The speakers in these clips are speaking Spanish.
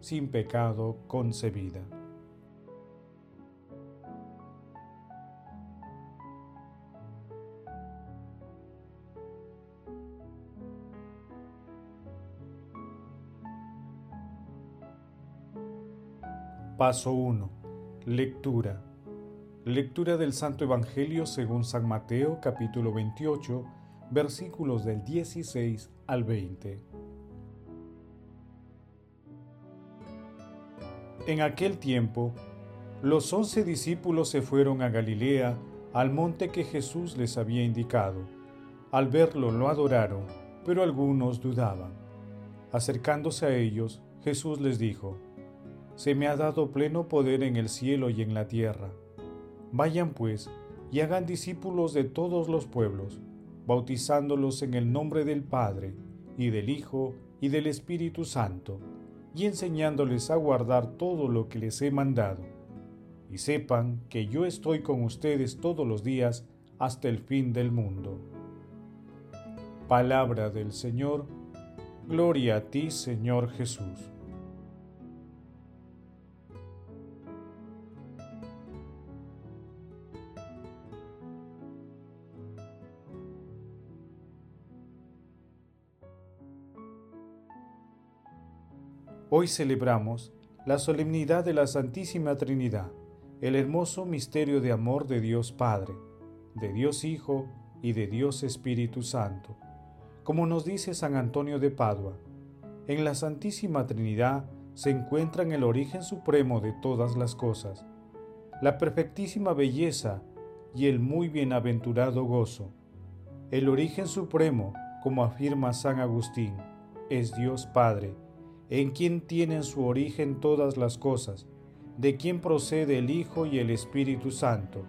sin pecado concebida. Paso 1. Lectura. Lectura del Santo Evangelio según San Mateo capítulo 28 versículos del 16 al 20. En aquel tiempo, los once discípulos se fueron a Galilea, al monte que Jesús les había indicado. Al verlo lo adoraron, pero algunos dudaban. Acercándose a ellos, Jesús les dijo, Se me ha dado pleno poder en el cielo y en la tierra. Vayan pues y hagan discípulos de todos los pueblos, bautizándolos en el nombre del Padre, y del Hijo, y del Espíritu Santo y enseñándoles a guardar todo lo que les he mandado. Y sepan que yo estoy con ustedes todos los días hasta el fin del mundo. Palabra del Señor, gloria a ti Señor Jesús. Hoy celebramos la solemnidad de la Santísima Trinidad, el hermoso misterio de amor de Dios Padre, de Dios Hijo y de Dios Espíritu Santo. Como nos dice San Antonio de Padua, en la Santísima Trinidad se encuentran el origen supremo de todas las cosas, la perfectísima belleza y el muy bienaventurado gozo. El origen supremo, como afirma San Agustín, es Dios Padre, en quien tienen su origen todas las cosas, de quien procede el Hijo y el Espíritu Santo.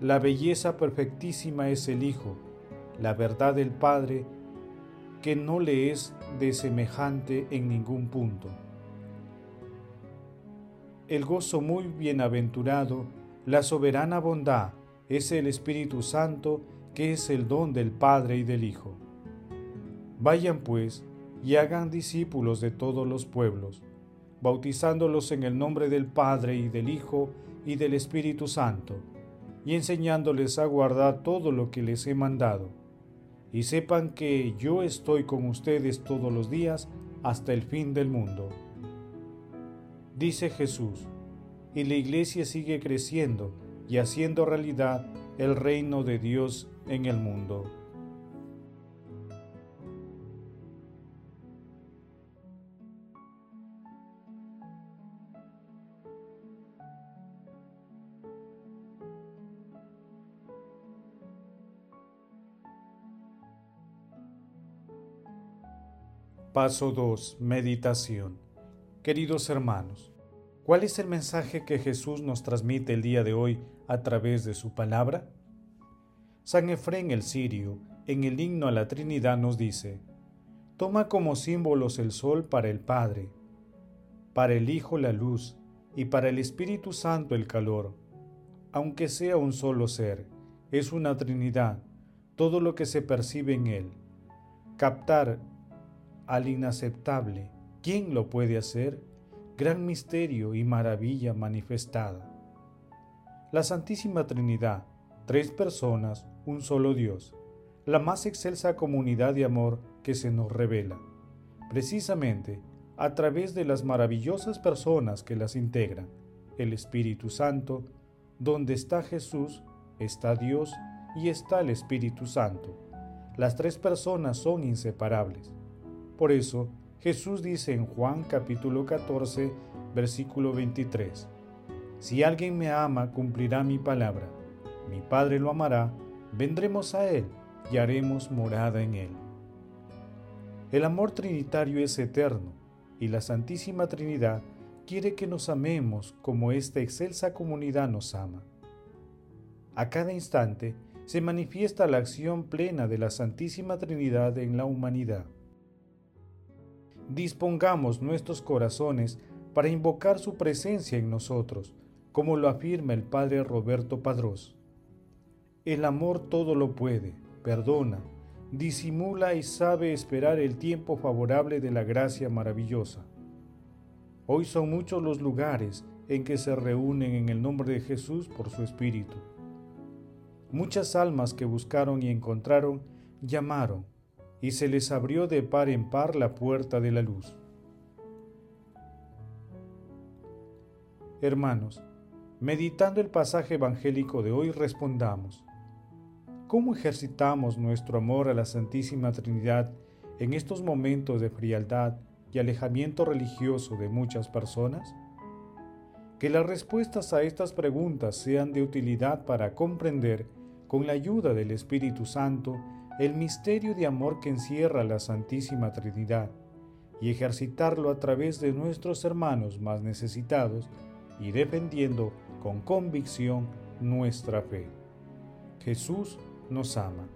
La belleza perfectísima es el Hijo, la verdad del Padre, que no le es de semejante en ningún punto. El gozo muy bienaventurado, la soberana bondad, es el Espíritu Santo, que es el don del Padre y del Hijo. Vayan pues, y hagan discípulos de todos los pueblos, bautizándolos en el nombre del Padre y del Hijo y del Espíritu Santo, y enseñándoles a guardar todo lo que les he mandado. Y sepan que yo estoy con ustedes todos los días hasta el fin del mundo. Dice Jesús, y la iglesia sigue creciendo y haciendo realidad el reino de Dios en el mundo. Paso 2. Meditación. Queridos hermanos, ¿cuál es el mensaje que Jesús nos transmite el día de hoy a través de su palabra? San Efrén el Sirio, en el himno a la Trinidad, nos dice, Toma como símbolos el sol para el Padre, para el Hijo la luz y para el Espíritu Santo el calor. Aunque sea un solo ser, es una Trinidad, todo lo que se percibe en él. Captar al inaceptable. ¿Quién lo puede hacer? Gran misterio y maravilla manifestada. La Santísima Trinidad, tres personas, un solo Dios, la más excelsa comunidad de amor que se nos revela, precisamente a través de las maravillosas personas que las integran, el Espíritu Santo, donde está Jesús, está Dios y está el Espíritu Santo. Las tres personas son inseparables. Por eso, Jesús dice en Juan capítulo 14, versículo 23, Si alguien me ama, cumplirá mi palabra. Mi Padre lo amará, vendremos a Él y haremos morada en Él. El amor trinitario es eterno, y la Santísima Trinidad quiere que nos amemos como esta excelsa comunidad nos ama. A cada instante se manifiesta la acción plena de la Santísima Trinidad en la humanidad. Dispongamos nuestros corazones para invocar su presencia en nosotros, como lo afirma el Padre Roberto Padrós. El amor todo lo puede, perdona, disimula y sabe esperar el tiempo favorable de la gracia maravillosa. Hoy son muchos los lugares en que se reúnen en el nombre de Jesús por su Espíritu. Muchas almas que buscaron y encontraron llamaron, y se les abrió de par en par la puerta de la luz. Hermanos, meditando el pasaje evangélico de hoy respondamos, ¿cómo ejercitamos nuestro amor a la Santísima Trinidad en estos momentos de frialdad y alejamiento religioso de muchas personas? Que las respuestas a estas preguntas sean de utilidad para comprender, con la ayuda del Espíritu Santo, el misterio de amor que encierra la Santísima Trinidad y ejercitarlo a través de nuestros hermanos más necesitados y defendiendo con convicción nuestra fe. Jesús nos ama.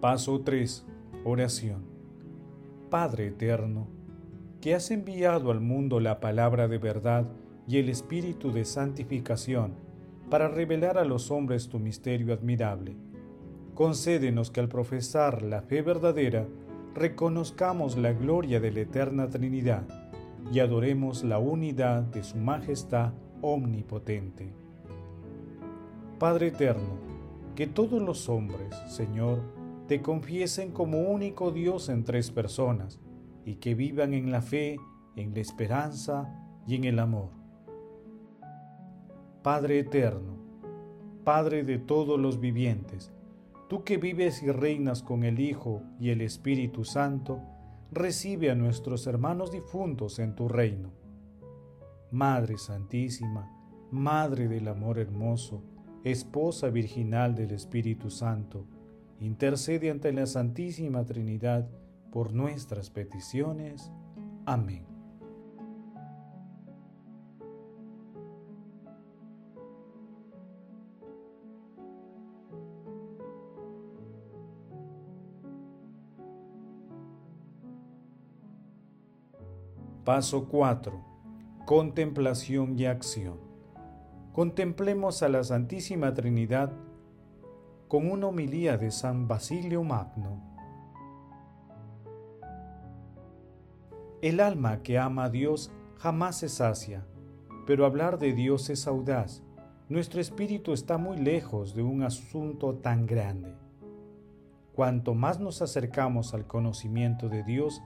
Paso 3. Oración. Padre eterno, que has enviado al mundo la palabra de verdad y el espíritu de santificación para revelar a los hombres tu misterio admirable. Concédenos que al profesar la fe verdadera reconozcamos la gloria de la eterna Trinidad y adoremos la unidad de su majestad omnipotente. Padre eterno, que todos los hombres, Señor, te confiesen como único Dios en tres personas y que vivan en la fe, en la esperanza y en el amor. Padre eterno, Padre de todos los vivientes, tú que vives y reinas con el Hijo y el Espíritu Santo, recibe a nuestros hermanos difuntos en tu reino. Madre Santísima, Madre del Amor Hermoso, Esposa Virginal del Espíritu Santo, intercede ante la Santísima Trinidad por nuestras peticiones. Amén. Paso 4. Contemplación y acción. Contemplemos a la Santísima Trinidad con una homilía de San Basilio Magno. El alma que ama a Dios jamás se sacia, pero hablar de Dios es audaz. Nuestro espíritu está muy lejos de un asunto tan grande. Cuanto más nos acercamos al conocimiento de Dios,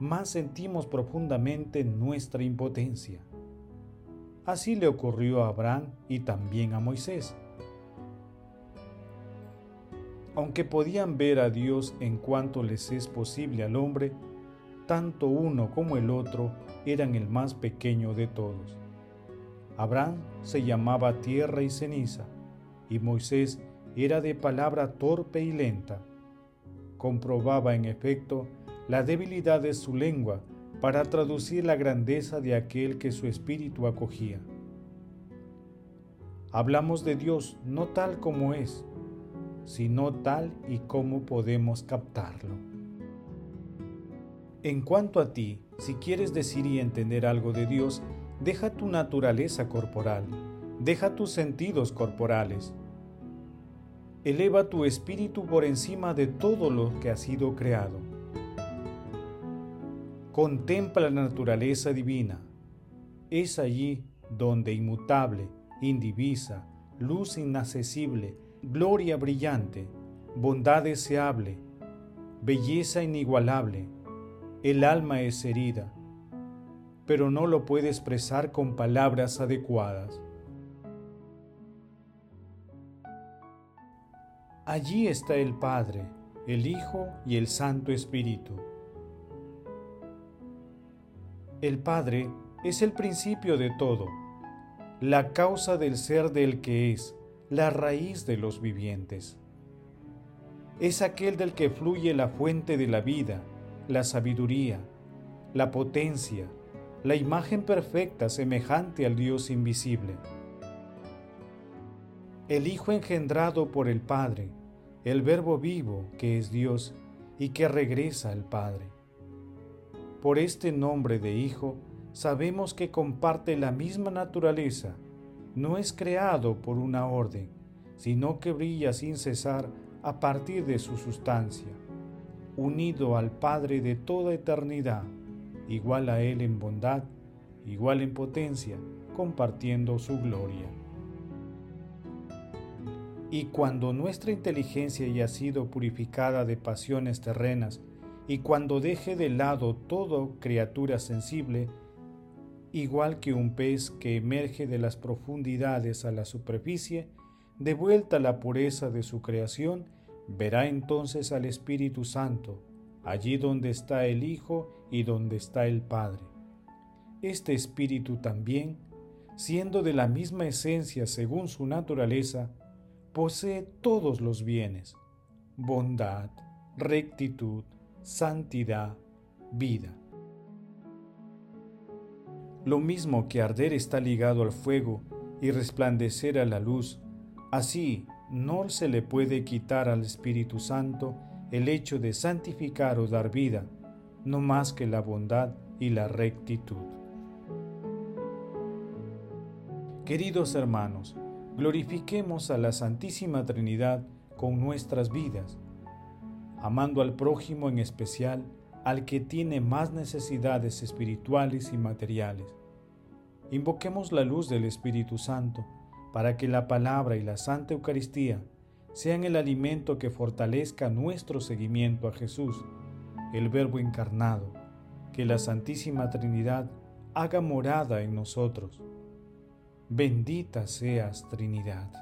más sentimos profundamente nuestra impotencia. Así le ocurrió a Abraham y también a Moisés aunque podían ver a Dios en cuanto les es posible al hombre, tanto uno como el otro eran el más pequeño de todos. Abraham se llamaba tierra y ceniza, y Moisés era de palabra torpe y lenta. Comprobaba en efecto la debilidad de su lengua para traducir la grandeza de aquel que su espíritu acogía. Hablamos de Dios no tal como es, sino tal y como podemos captarlo. En cuanto a ti, si quieres decir y entender algo de Dios, deja tu naturaleza corporal, deja tus sentidos corporales. Eleva tu espíritu por encima de todo lo que ha sido creado. Contempla la naturaleza divina. Es allí donde inmutable, indivisa, luz inaccesible, gloria brillante, bondad deseable, belleza inigualable. El alma es herida, pero no lo puede expresar con palabras adecuadas. Allí está el Padre, el Hijo y el Santo Espíritu. El Padre es el principio de todo, la causa del ser del que es, la raíz de los vivientes. Es aquel del que fluye la fuente de la vida, la sabiduría, la potencia, la imagen perfecta semejante al Dios invisible. El Hijo engendrado por el Padre, el Verbo vivo que es Dios y que regresa al Padre. Por este nombre de Hijo sabemos que comparte la misma naturaleza, no es creado por una orden, sino que brilla sin cesar a partir de su sustancia, unido al Padre de toda eternidad igual a Él en bondad, igual en potencia, compartiendo su gloria. Y cuando nuestra inteligencia haya sido purificada de pasiones terrenas, y cuando deje de lado todo criatura sensible, igual que un pez que emerge de las profundidades a la superficie, de vuelta la pureza de su creación, verá entonces al Espíritu Santo, allí donde está el Hijo y donde está el Padre. Este Espíritu también, siendo de la misma esencia según su naturaleza, posee todos los bienes, bondad, rectitud, santidad, vida. Lo mismo que arder está ligado al fuego y resplandecer a la luz, así no se le puede quitar al Espíritu Santo el hecho de santificar o dar vida, no más que la bondad y la rectitud. Queridos hermanos, glorifiquemos a la Santísima Trinidad con nuestras vidas, amando al prójimo en especial al que tiene más necesidades espirituales y materiales. Invoquemos la luz del Espíritu Santo para que la palabra y la Santa Eucaristía sean el alimento que fortalezca nuestro seguimiento a Jesús, el Verbo encarnado, que la Santísima Trinidad haga morada en nosotros. Bendita seas Trinidad.